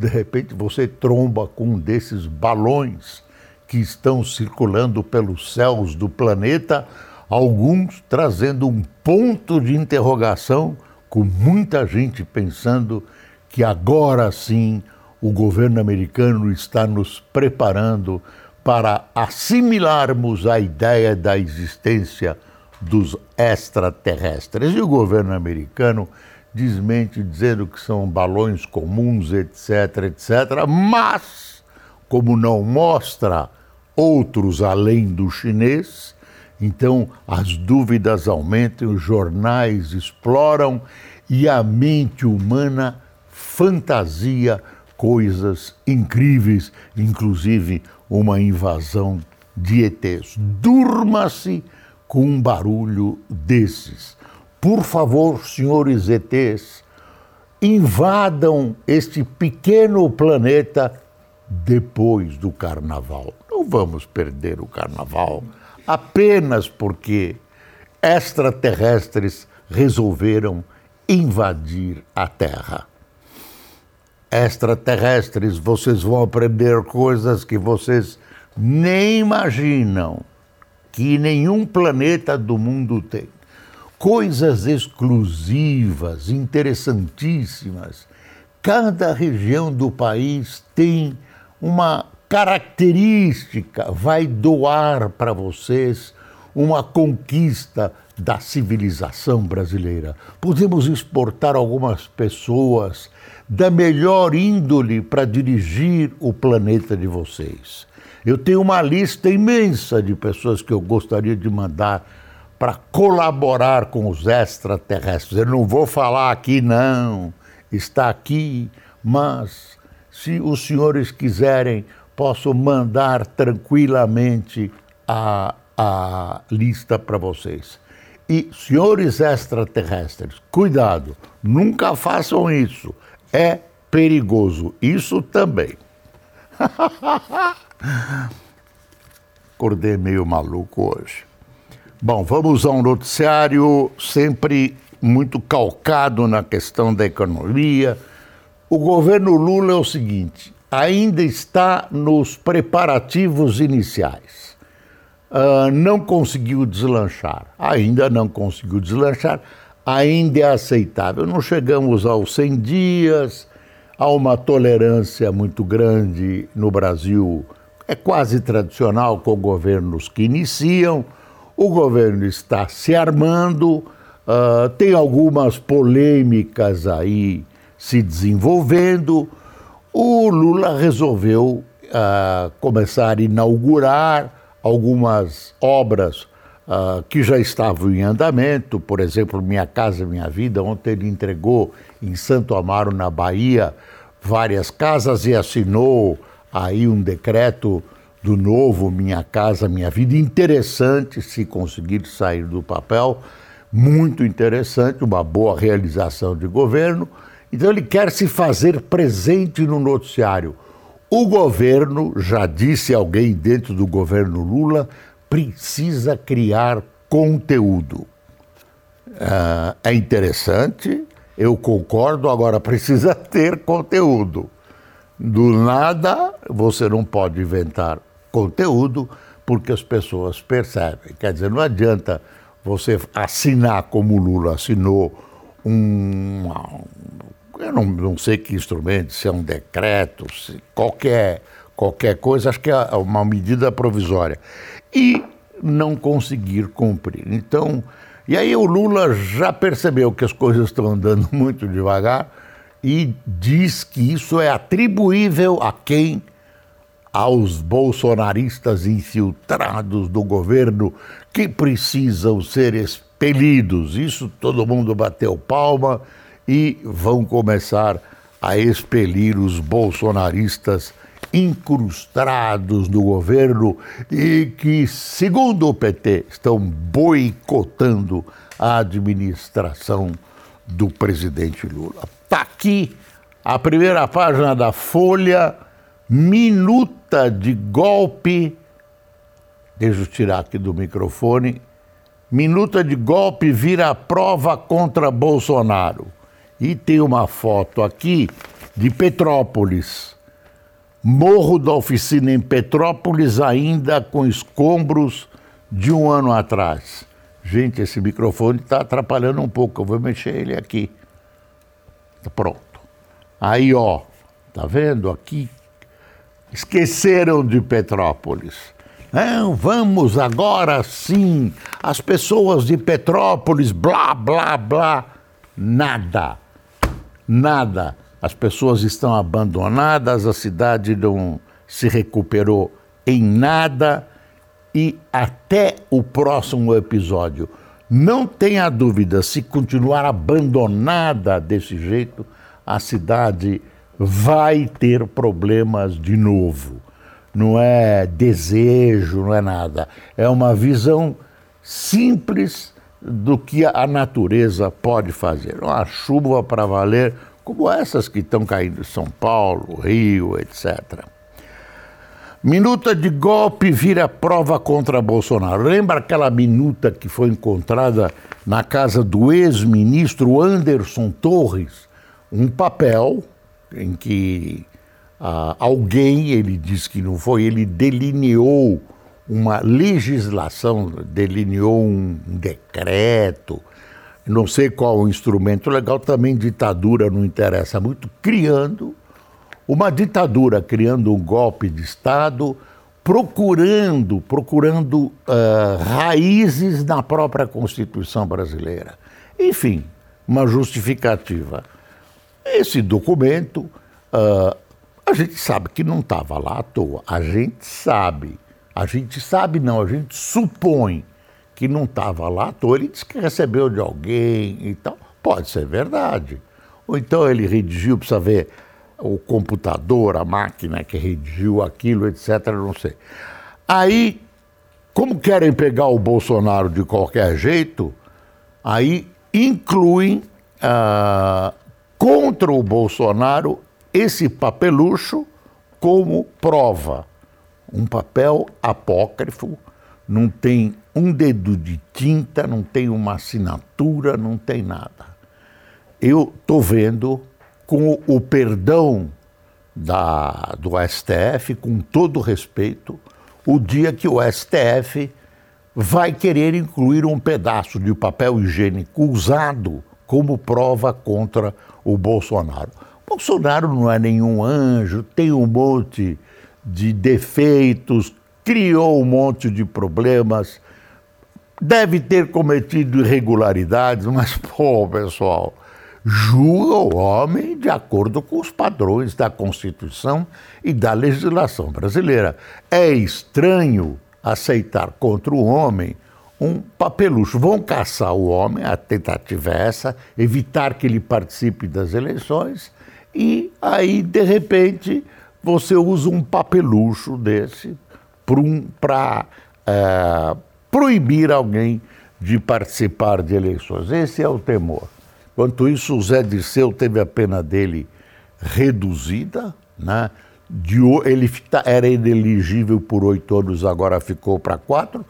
de repente você tromba com um desses balões que estão circulando pelos céus do planeta, alguns trazendo um ponto de interrogação, com muita gente pensando que agora sim o governo americano está nos preparando para assimilarmos a ideia da existência dos extraterrestres. E o governo americano desmente dizendo que são balões comuns, etc, etc, mas, como não mostra outros além do chinês, então as dúvidas aumentam, os jornais exploram e a mente humana fantasia coisas incríveis, inclusive uma invasão de ETs. Durma-se com um barulho desses. Por favor, senhores ETs, invadam este pequeno planeta depois do carnaval. Não vamos perder o carnaval apenas porque extraterrestres resolveram invadir a Terra. Extraterrestres, vocês vão aprender coisas que vocês nem imaginam que nenhum planeta do mundo tem coisas exclusivas, interessantíssimas. Cada região do país tem uma característica, vai doar para vocês uma conquista da civilização brasileira. Podemos exportar algumas pessoas da melhor índole para dirigir o planeta de vocês. Eu tenho uma lista imensa de pessoas que eu gostaria de mandar para colaborar com os extraterrestres. Eu não vou falar aqui, não, está aqui, mas se os senhores quiserem, posso mandar tranquilamente a, a lista para vocês. E, senhores extraterrestres, cuidado, nunca façam isso. É perigoso. Isso também. Acordei meio maluco hoje. Bom, vamos a um noticiário sempre muito calcado na questão da economia. O governo Lula é o seguinte: ainda está nos preparativos iniciais. Uh, não conseguiu deslanchar, ainda não conseguiu deslanchar, ainda é aceitável. Não chegamos aos 100 dias, há uma tolerância muito grande no Brasil, é quase tradicional com governos que iniciam o governo está se armando, uh, tem algumas polêmicas aí se desenvolvendo. O Lula resolveu uh, começar a inaugurar algumas obras uh, que já estavam em andamento, por exemplo, Minha Casa Minha Vida. Ontem ele entregou em Santo Amaro, na Bahia, várias casas e assinou aí um decreto do novo Minha Casa Minha Vida, interessante se conseguir sair do papel, muito interessante, uma boa realização de governo. Então ele quer se fazer presente no noticiário. O governo, já disse alguém dentro do governo Lula, precisa criar conteúdo. Uh, é interessante, eu concordo, agora precisa ter conteúdo. Do nada, você não pode inventar conteúdo, porque as pessoas percebem. Quer dizer, não adianta você assinar como o Lula assinou um. Eu não, não sei que instrumento, se é um decreto, se qualquer, qualquer coisa, acho que é uma medida provisória. E não conseguir cumprir. Então, e aí o Lula já percebeu que as coisas estão andando muito devagar e diz que isso é atribuível a quem aos bolsonaristas infiltrados do governo que precisam ser expelidos. Isso todo mundo bateu palma e vão começar a expelir os bolsonaristas incrustados no governo e que, segundo o PT, estão boicotando a administração do presidente Lula. Está aqui a primeira página da Folha, minuta de golpe. Deixa eu tirar aqui do microfone. Minuta de golpe vira prova contra Bolsonaro. E tem uma foto aqui de Petrópolis. Morro da oficina em Petrópolis, ainda com escombros de um ano atrás. Gente, esse microfone está atrapalhando um pouco, eu vou mexer ele aqui. Pronto. Aí, ó, tá vendo aqui? Esqueceram de Petrópolis. Não, vamos agora sim. As pessoas de Petrópolis, blá, blá, blá. Nada. Nada. As pessoas estão abandonadas, a cidade não se recuperou em nada e até o próximo episódio. Não tenha dúvida, se continuar abandonada desse jeito, a cidade vai ter problemas de novo. Não é desejo, não é nada. É uma visão simples do que a natureza pode fazer. Uma chuva para valer, como essas que estão caindo em São Paulo, Rio, etc. Minuta de golpe vira prova contra Bolsonaro. Lembra aquela minuta que foi encontrada na casa do ex-ministro Anderson Torres? Um papel em que ah, alguém, ele diz que não foi, ele delineou uma legislação, delineou um decreto, não sei qual o instrumento legal, também ditadura não interessa muito, criando uma ditadura criando um golpe de Estado, procurando, procurando uh, raízes na própria Constituição brasileira. Enfim, uma justificativa. Esse documento, uh, a gente sabe que não estava lá à toa. A gente sabe. A gente sabe, não, a gente supõe que não estava lá à toa. Ele disse que recebeu de alguém e tal. Pode ser verdade. Ou então ele redigiu, precisa ver o computador, a máquina que redigiu aquilo, etc. Não sei. Aí, como querem pegar o Bolsonaro de qualquer jeito, aí incluem ah, contra o Bolsonaro esse papelucho como prova. Um papel apócrifo, não tem um dedo de tinta, não tem uma assinatura, não tem nada. Eu estou vendo com o perdão da, do STF, com todo respeito, o dia que o STF vai querer incluir um pedaço de papel higiênico usado como prova contra o Bolsonaro. Bolsonaro não é nenhum anjo, tem um monte de defeitos, criou um monte de problemas, deve ter cometido irregularidades, mas, pô, pessoal, julga o homem de acordo com os padrões da Constituição e da legislação brasileira. É estranho aceitar contra o homem um papelucho. Vão caçar o homem, a tentativa é essa, evitar que ele participe das eleições, e aí, de repente, você usa um papelucho desse para é, proibir alguém de participar de eleições. Esse é o temor. Quanto isso, o Zé Dirceu teve a pena dele reduzida, né? De, ele tá, era inelegível por oito anos, agora ficou para quatro.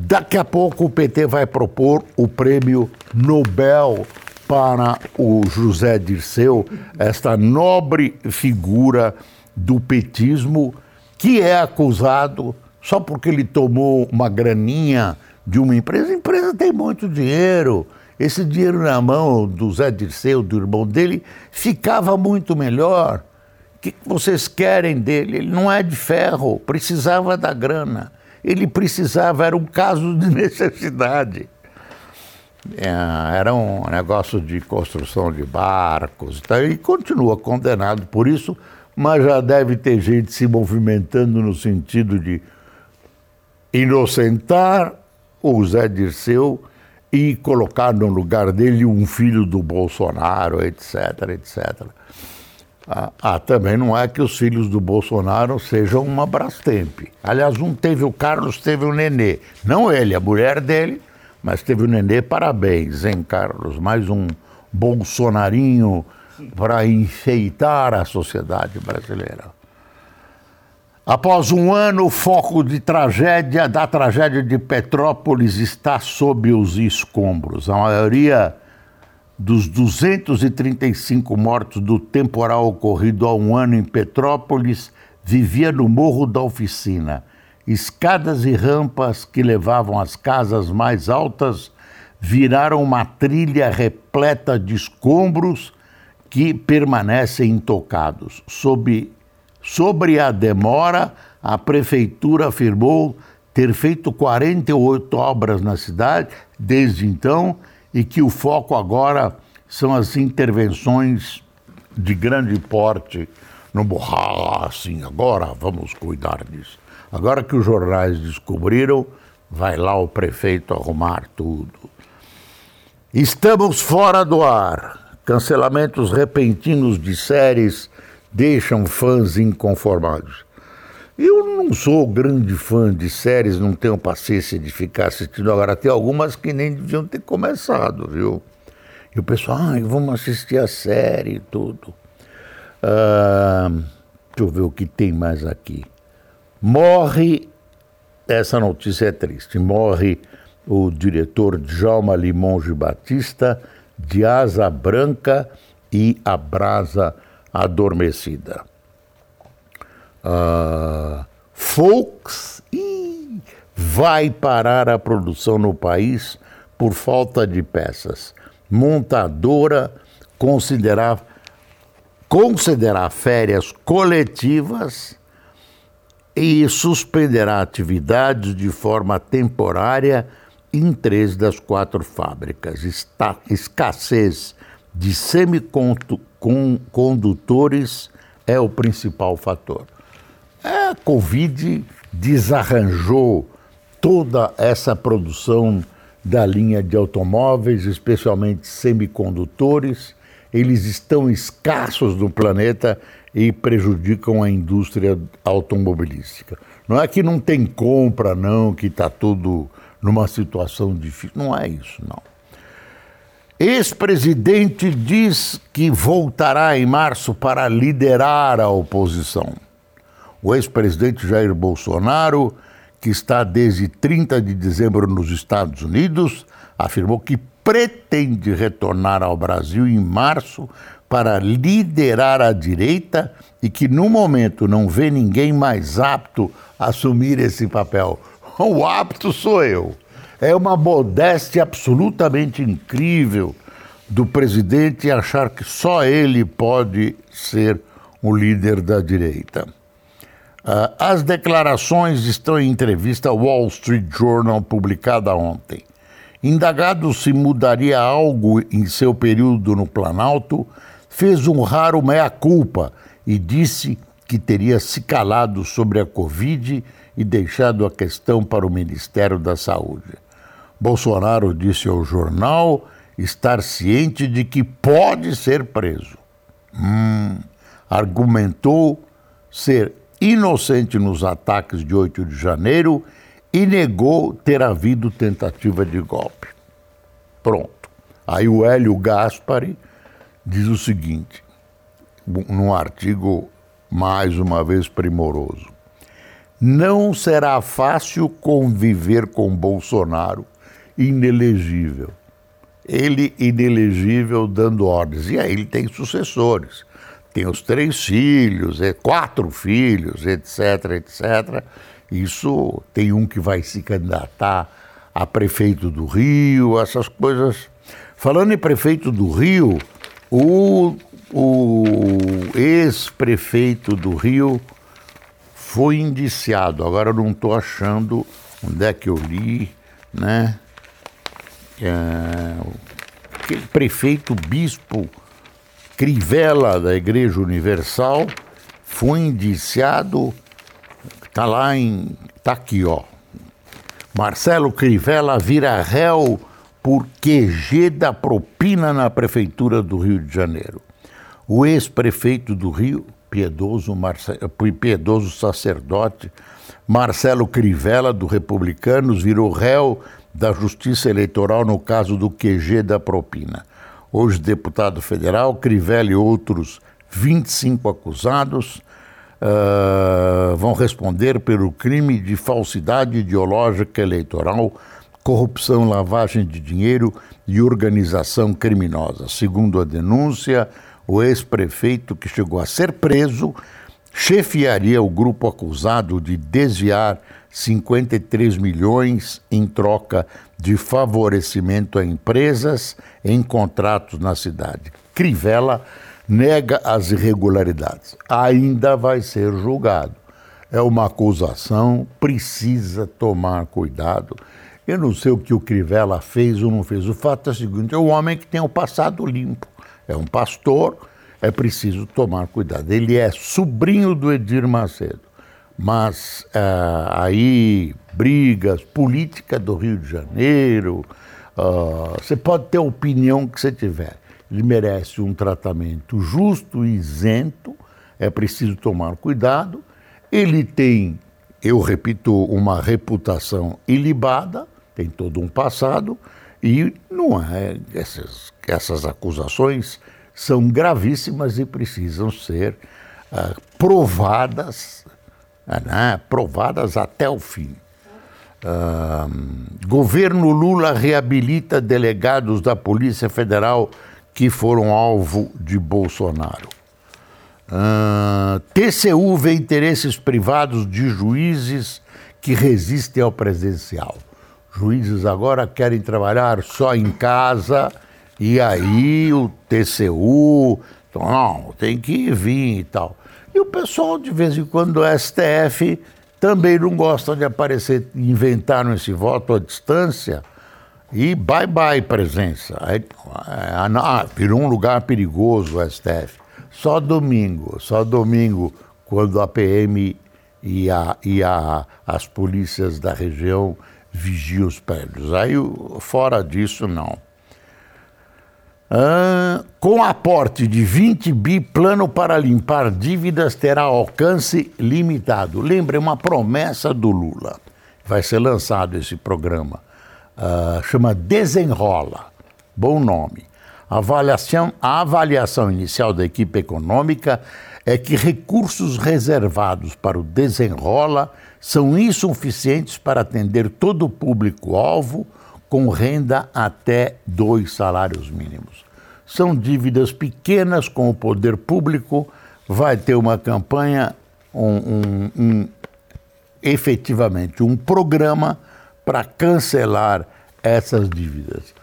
Daqui a pouco o PT vai propor o prêmio Nobel para o José Dirceu, esta nobre figura do petismo que é acusado só porque ele tomou uma graninha de uma empresa. A empresa tem muito dinheiro esse dinheiro na mão do Zé Dirceu, do irmão dele, ficava muito melhor. O que vocês querem dele? Ele não é de ferro, precisava da grana. Ele precisava, era um caso de necessidade. É, era um negócio de construção de barcos tá? e continua condenado por isso, mas já deve ter gente se movimentando no sentido de inocentar o Zé Dirceu e colocar no lugar dele um filho do Bolsonaro, etc, etc. Ah, ah, também não é que os filhos do Bolsonaro sejam uma Brastemp. Aliás, um teve o Carlos, teve o Nenê. Não ele, a mulher dele, mas teve o Nenê. Parabéns, hein, Carlos? Mais um bolsonarinho para enfeitar a sociedade brasileira. Após um ano, o foco de tragédia da tragédia de Petrópolis está sob os escombros. A maioria dos 235 mortos do temporal ocorrido há um ano em Petrópolis, vivia no Morro da Oficina. Escadas e rampas que levavam às casas mais altas viraram uma trilha repleta de escombros que permanecem intocados. Sob, sobre a demora, a prefeitura afirmou ter feito 48 obras na cidade desde então e que o foco agora são as intervenções de grande porte no borrar, assim, agora vamos cuidar disso. Agora que os jornais descobriram, vai lá o prefeito arrumar tudo. Estamos fora do ar. Cancelamentos repentinos de séries deixam fãs inconformados. Eu não sou grande fã de séries, não tenho paciência de ficar assistindo. Agora, tem algumas que nem deviam ter começado, viu? E o pessoal, ah, vamos assistir a série e tudo. Ah, deixa eu ver o que tem mais aqui. Morre, essa notícia é triste, morre o diretor Djalma Limonge Batista de Asa Branca e A Brasa Adormecida. Uh, Folks vai parar a produção no país por falta de peças. Montadora considerar, considerar férias coletivas e suspenderá atividades de forma temporária em três das quatro fábricas. Está, escassez de semicondutores é o principal fator. A Covid desarranjou toda essa produção da linha de automóveis, especialmente semicondutores. Eles estão escassos no planeta e prejudicam a indústria automobilística. Não é que não tem compra, não, que está tudo numa situação difícil. Não é isso, não. Ex-presidente diz que voltará em março para liderar a oposição o ex-presidente Jair Bolsonaro, que está desde 30 de dezembro nos Estados Unidos, afirmou que pretende retornar ao Brasil em março para liderar a direita e que no momento não vê ninguém mais apto a assumir esse papel. O apto sou eu. É uma modéstia absolutamente incrível do presidente achar que só ele pode ser o líder da direita. Uh, as declarações estão em entrevista ao Wall Street Journal publicada ontem. Indagado se mudaria algo em seu período no Planalto, fez um raro meia-culpa e disse que teria se calado sobre a Covid e deixado a questão para o Ministério da Saúde. Bolsonaro disse ao jornal estar ciente de que pode ser preso. Hum, argumentou ser inocente nos ataques de 8 de janeiro e negou ter havido tentativa de golpe. Pronto. Aí o Hélio Gaspari diz o seguinte, num artigo mais uma vez primoroso: Não será fácil conviver com Bolsonaro inelegível. Ele inelegível dando ordens. E aí ele tem sucessores tem os três filhos, é, quatro filhos, etc, etc. Isso tem um que vai se candidatar a prefeito do Rio, essas coisas. Falando em prefeito do Rio, o, o ex-prefeito do Rio foi indiciado. Agora eu não estou achando onde é que eu li, né? É, prefeito bispo Crivella, da Igreja Universal, foi indiciado, está lá em. está aqui, ó. Marcelo Crivella vira réu por QG da propina na Prefeitura do Rio de Janeiro. o ex-prefeito do Rio, piedoso, Marce... piedoso sacerdote, Marcelo Crivella, do Republicanos, virou réu da Justiça Eleitoral no caso do QG da propina. Hoje, deputado federal, Crivella e outros 25 acusados uh, vão responder pelo crime de falsidade ideológica eleitoral, corrupção, lavagem de dinheiro e organização criminosa. Segundo a denúncia, o ex-prefeito que chegou a ser preso chefiaria o grupo acusado de desviar 53 milhões em troca de favorecimento a empresas em contratos na cidade. Crivella nega as irregularidades. Ainda vai ser julgado. É uma acusação, precisa tomar cuidado. Eu não sei o que o Crivella fez ou não fez. O fato é o seguinte: é um homem que tem o passado limpo. É um pastor, é preciso tomar cuidado. Ele é sobrinho do Edir Macedo, mas uh, aí brigas, política do Rio de Janeiro, uh, você pode ter a opinião que você tiver. Ele merece um tratamento justo e isento, é preciso tomar cuidado. Ele tem, eu repito, uma reputação ilibada, tem todo um passado, e não é essas, essas acusações são gravíssimas e precisam ser uh, provadas, né, provadas até o fim. Uh, governo Lula reabilita delegados da Polícia Federal que foram alvo de Bolsonaro. TCU vê interesses privados de juízes que resistem ao presencial. Juízes agora querem trabalhar só em casa e aí o TCU, então, não, tem que vir e tal. E o pessoal, de vez em quando, o STF também não gosta de aparecer, inventaram esse voto à distância e bye bye presença. Aí, ah, virou um lugar perigoso o STF. Só domingo, só domingo, quando a PM e, a, e a, as polícias da região vigiam os prédios. Aí, fora disso, não. Ah, com aporte de 20 bi, plano para limpar dívidas terá alcance limitado. Lembre, uma promessa do Lula. Vai ser lançado esse programa. Ah, chama Desenrola. Bom nome. Avaliação, a avaliação inicial da equipe econômica é que recursos reservados para o desenrola são insuficientes para atender todo o público-alvo com renda até dois salários mínimos. São dívidas pequenas com o poder público, vai ter uma campanha, um, um, um efetivamente um programa para cancelar essas dívidas.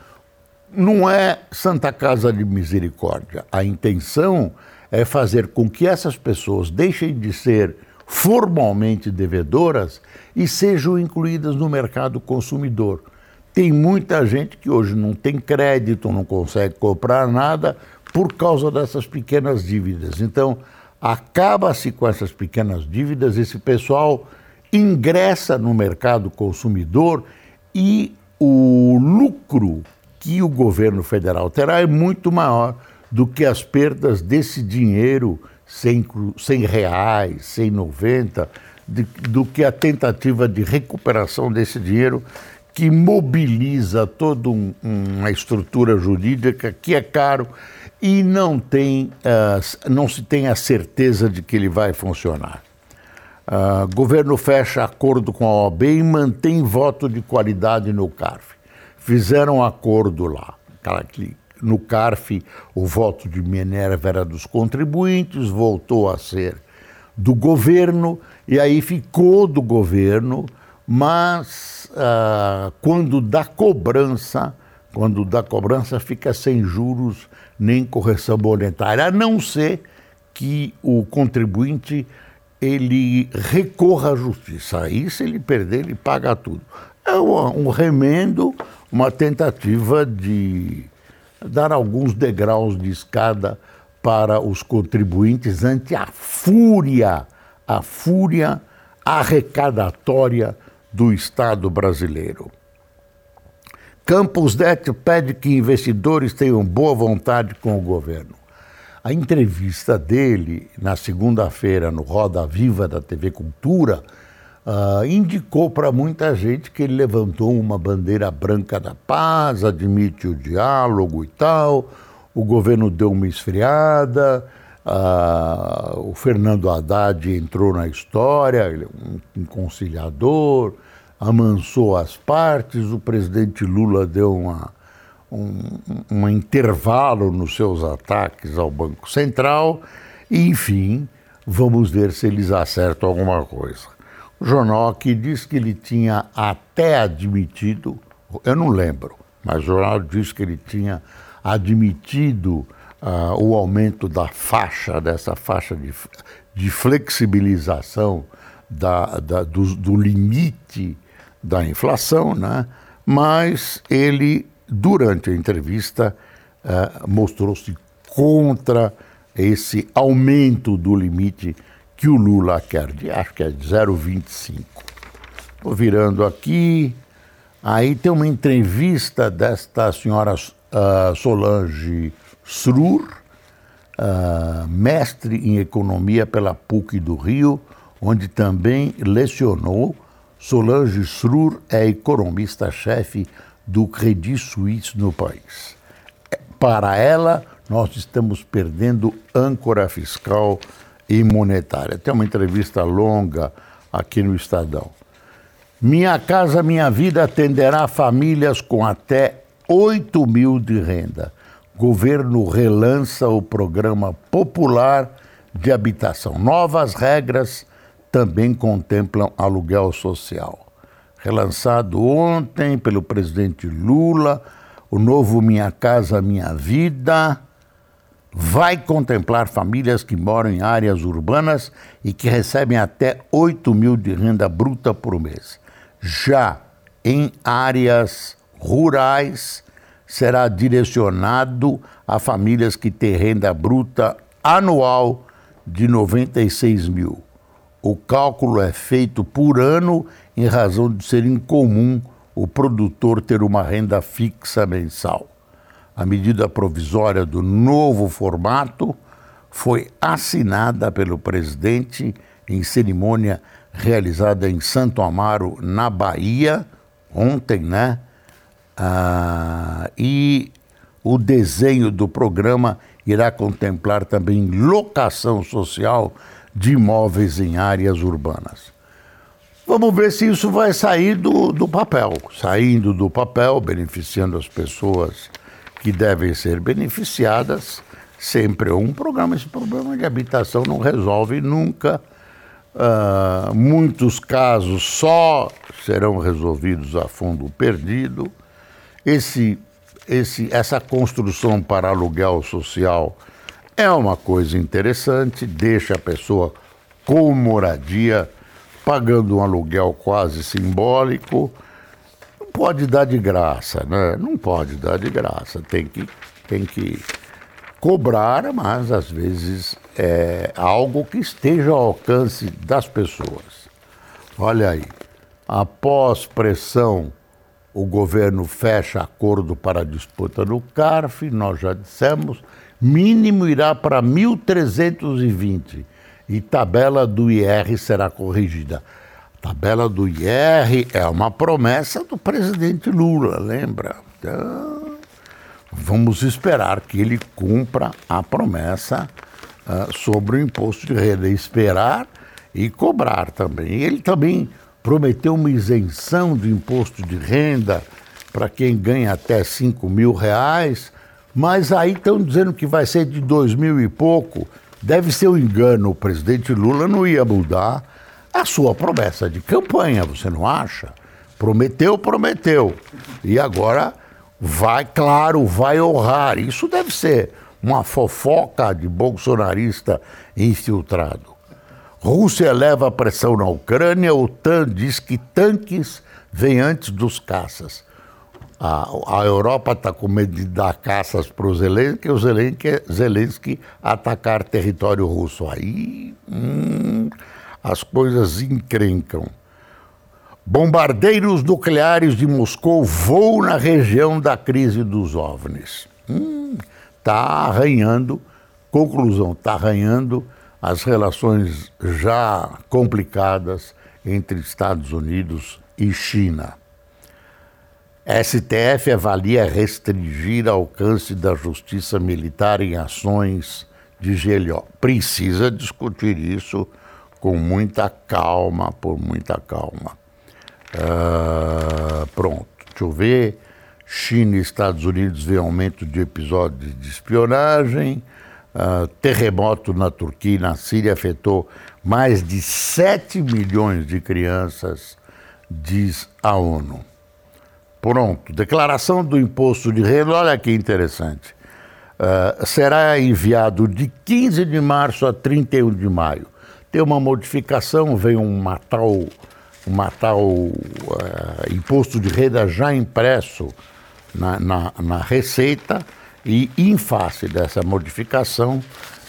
Não é Santa Casa de Misericórdia. A intenção é fazer com que essas pessoas deixem de ser formalmente devedoras e sejam incluídas no mercado consumidor. Tem muita gente que hoje não tem crédito, não consegue comprar nada por causa dessas pequenas dívidas. Então, acaba-se com essas pequenas dívidas, esse pessoal ingressa no mercado consumidor e o lucro que o governo federal terá é muito maior do que as perdas desse dinheiro, 100, 100 reais, 190, de, do que a tentativa de recuperação desse dinheiro que mobiliza toda um, uma estrutura jurídica que é caro e não, tem, uh, não se tem a certeza de que ele vai funcionar. Uh, governo fecha acordo com a OAB e mantém voto de qualidade no CARF. Fizeram acordo lá. No CARF, o voto de Minerva era dos contribuintes, voltou a ser do governo, e aí ficou do governo mas ah, quando dá cobrança, quando dá cobrança, fica sem juros nem correção monetária, a não ser que o contribuinte ele recorra à justiça. Aí, se ele perder, ele paga tudo. É um remendo, uma tentativa de dar alguns degraus de escada para os contribuintes ante a fúria, a fúria arrecadatória do Estado brasileiro. Campos Neto pede que investidores tenham boa vontade com o governo. A entrevista dele na segunda-feira no Roda Viva da TV Cultura uh, indicou para muita gente que ele levantou uma bandeira branca da paz, admite o diálogo e tal. O governo deu uma esfriada. Uh, o Fernando Haddad entrou na história, é um conciliador, amansou as partes. O presidente Lula deu uma, um, um intervalo nos seus ataques ao Banco Central. E, enfim, vamos ver se eles acertam alguma coisa. O jornal aqui diz que ele tinha até admitido, eu não lembro, mas o jornal diz que ele tinha admitido uh, o aumento da faixa, dessa faixa de, de flexibilização da, da, do, do limite da inflação, né? mas ele, durante a entrevista, uh, mostrou-se contra esse aumento do limite que o Lula quer, de, acho que é de 0,25. Estou virando aqui, aí tem uma entrevista desta senhora uh, Solange Srur, uh, mestre em economia pela PUC do Rio, onde também lecionou. Solange Srur é economista-chefe do Credit Suisse no país. Para ela, nós estamos perdendo âncora fiscal e monetária. Tem uma entrevista longa aqui no Estadão. Minha Casa Minha Vida atenderá famílias com até 8 mil de renda. Governo relança o programa popular de habitação. Novas regras também contemplam aluguel social. Relançado ontem pelo presidente Lula, o novo Minha Casa Minha Vida vai contemplar famílias que moram em áreas urbanas e que recebem até 8 mil de renda bruta por mês. Já em áreas rurais, será direcionado a famílias que têm renda bruta anual de 96 mil. O cálculo é feito por ano em razão de ser incomum o produtor ter uma renda fixa mensal. A medida provisória do novo formato foi assinada pelo presidente em cerimônia realizada em Santo Amaro, na Bahia, ontem, né? Ah, e o desenho do programa irá contemplar também locação social de imóveis em áreas urbanas. Vamos ver se isso vai sair do, do papel. Saindo do papel, beneficiando as pessoas que devem ser beneficiadas, sempre um programa. Esse problema de habitação não resolve nunca. Uh, muitos casos só serão resolvidos a fundo perdido esse, esse, essa construção para aluguel social é uma coisa interessante, deixa a pessoa com moradia, pagando um aluguel quase simbólico. Não pode dar de graça, né? Não pode dar de graça, tem que, tem que cobrar, mas às vezes é algo que esteja ao alcance das pessoas. Olha aí, após pressão o governo fecha acordo para disputa no CARF, nós já dissemos, mínimo irá para 1.320 e tabela do IR será corrigida. A tabela do IR é uma promessa do presidente Lula, lembra? Então, vamos esperar que ele cumpra a promessa uh, sobre o imposto de renda. Esperar e cobrar também. Ele também prometeu uma isenção de imposto de renda para quem ganha até 5 mil reais, mas aí estão dizendo que vai ser de dois mil e pouco. Deve ser um engano, o presidente Lula não ia mudar a sua promessa de campanha, você não acha? Prometeu, prometeu. E agora vai, claro, vai honrar. Isso deve ser uma fofoca de bolsonarista infiltrado. Rússia eleva a pressão na Ucrânia, OTAN diz que tanques vêm antes dos caças. A, a Europa está com medo de dar caças para o Zelensky, o Zelensky, Zelensky atacar território russo. Aí hum, as coisas encrencam. Bombardeiros nucleares de Moscou voam na região da crise dos OVNIs. Está hum, tá arranhando Conclusão: está arranhando as relações já complicadas entre Estados Unidos e China. STF avalia restringir alcance da justiça militar em ações de GLO. Precisa discutir isso com muita calma, por muita calma. Uh, pronto, deixa eu ver. China e Estados Unidos vê aumento de episódios de espionagem. Uh, terremoto na Turquia e na Síria afetou mais de 7 milhões de crianças, diz a ONU. Pronto, declaração do imposto de renda, olha que interessante. Uh, será enviado de 15 de março a 31 de maio. Tem uma modificação, vem uma tal, uma tal uh, imposto de renda já impresso na, na, na Receita e, em face dessa modificação,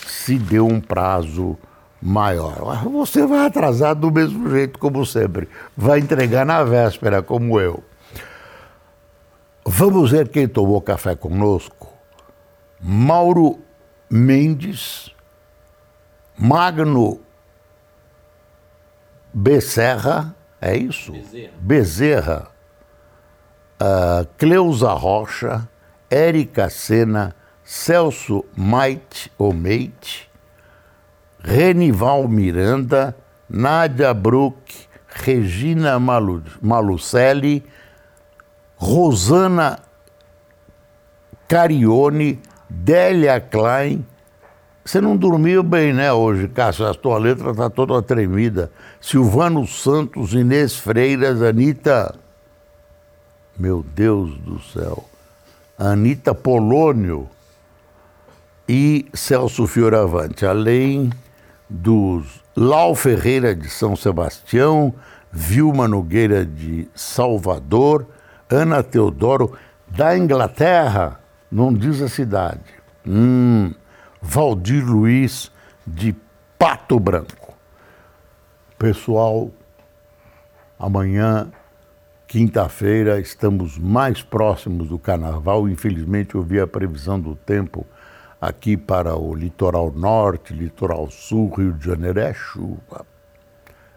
se deu um prazo maior. Você vai atrasar do mesmo jeito, como sempre. Vai entregar na véspera, como eu. Vamos ver quem tomou café conosco. Mauro Mendes, Magno Becerra, é isso? Bezerra. Bezerra uh, Cleusa Rocha, Érica Sena, Celso Maite ou Meite, Renival Miranda, Nádia Bruck, Regina Malu, Malucelli, Rosana Carione, Délia Klein. Você não dormiu bem, né, hoje, Cássio? A tua letra está toda tremida. Silvano Santos, Inês Freiras, Anitta. Meu Deus do céu. Anitta Polônio e Celso Fioravante, além dos Lau Ferreira de São Sebastião, Vilma Nogueira de Salvador, Ana Teodoro da Inglaterra, não diz a cidade. Hum, Valdir Luiz de Pato Branco. Pessoal, amanhã Quinta-feira estamos mais próximos do carnaval. Infelizmente, eu vi a previsão do tempo aqui para o litoral norte, litoral sul, Rio de Janeiro. É chuva.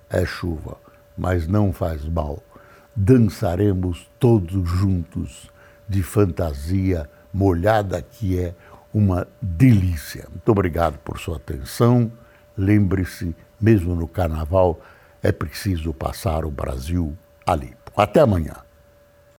É chuva, mas não faz mal. Dançaremos todos juntos de fantasia molhada, que é uma delícia. Muito obrigado por sua atenção. Lembre-se, mesmo no carnaval, é preciso passar o Brasil ali. Até amanhã.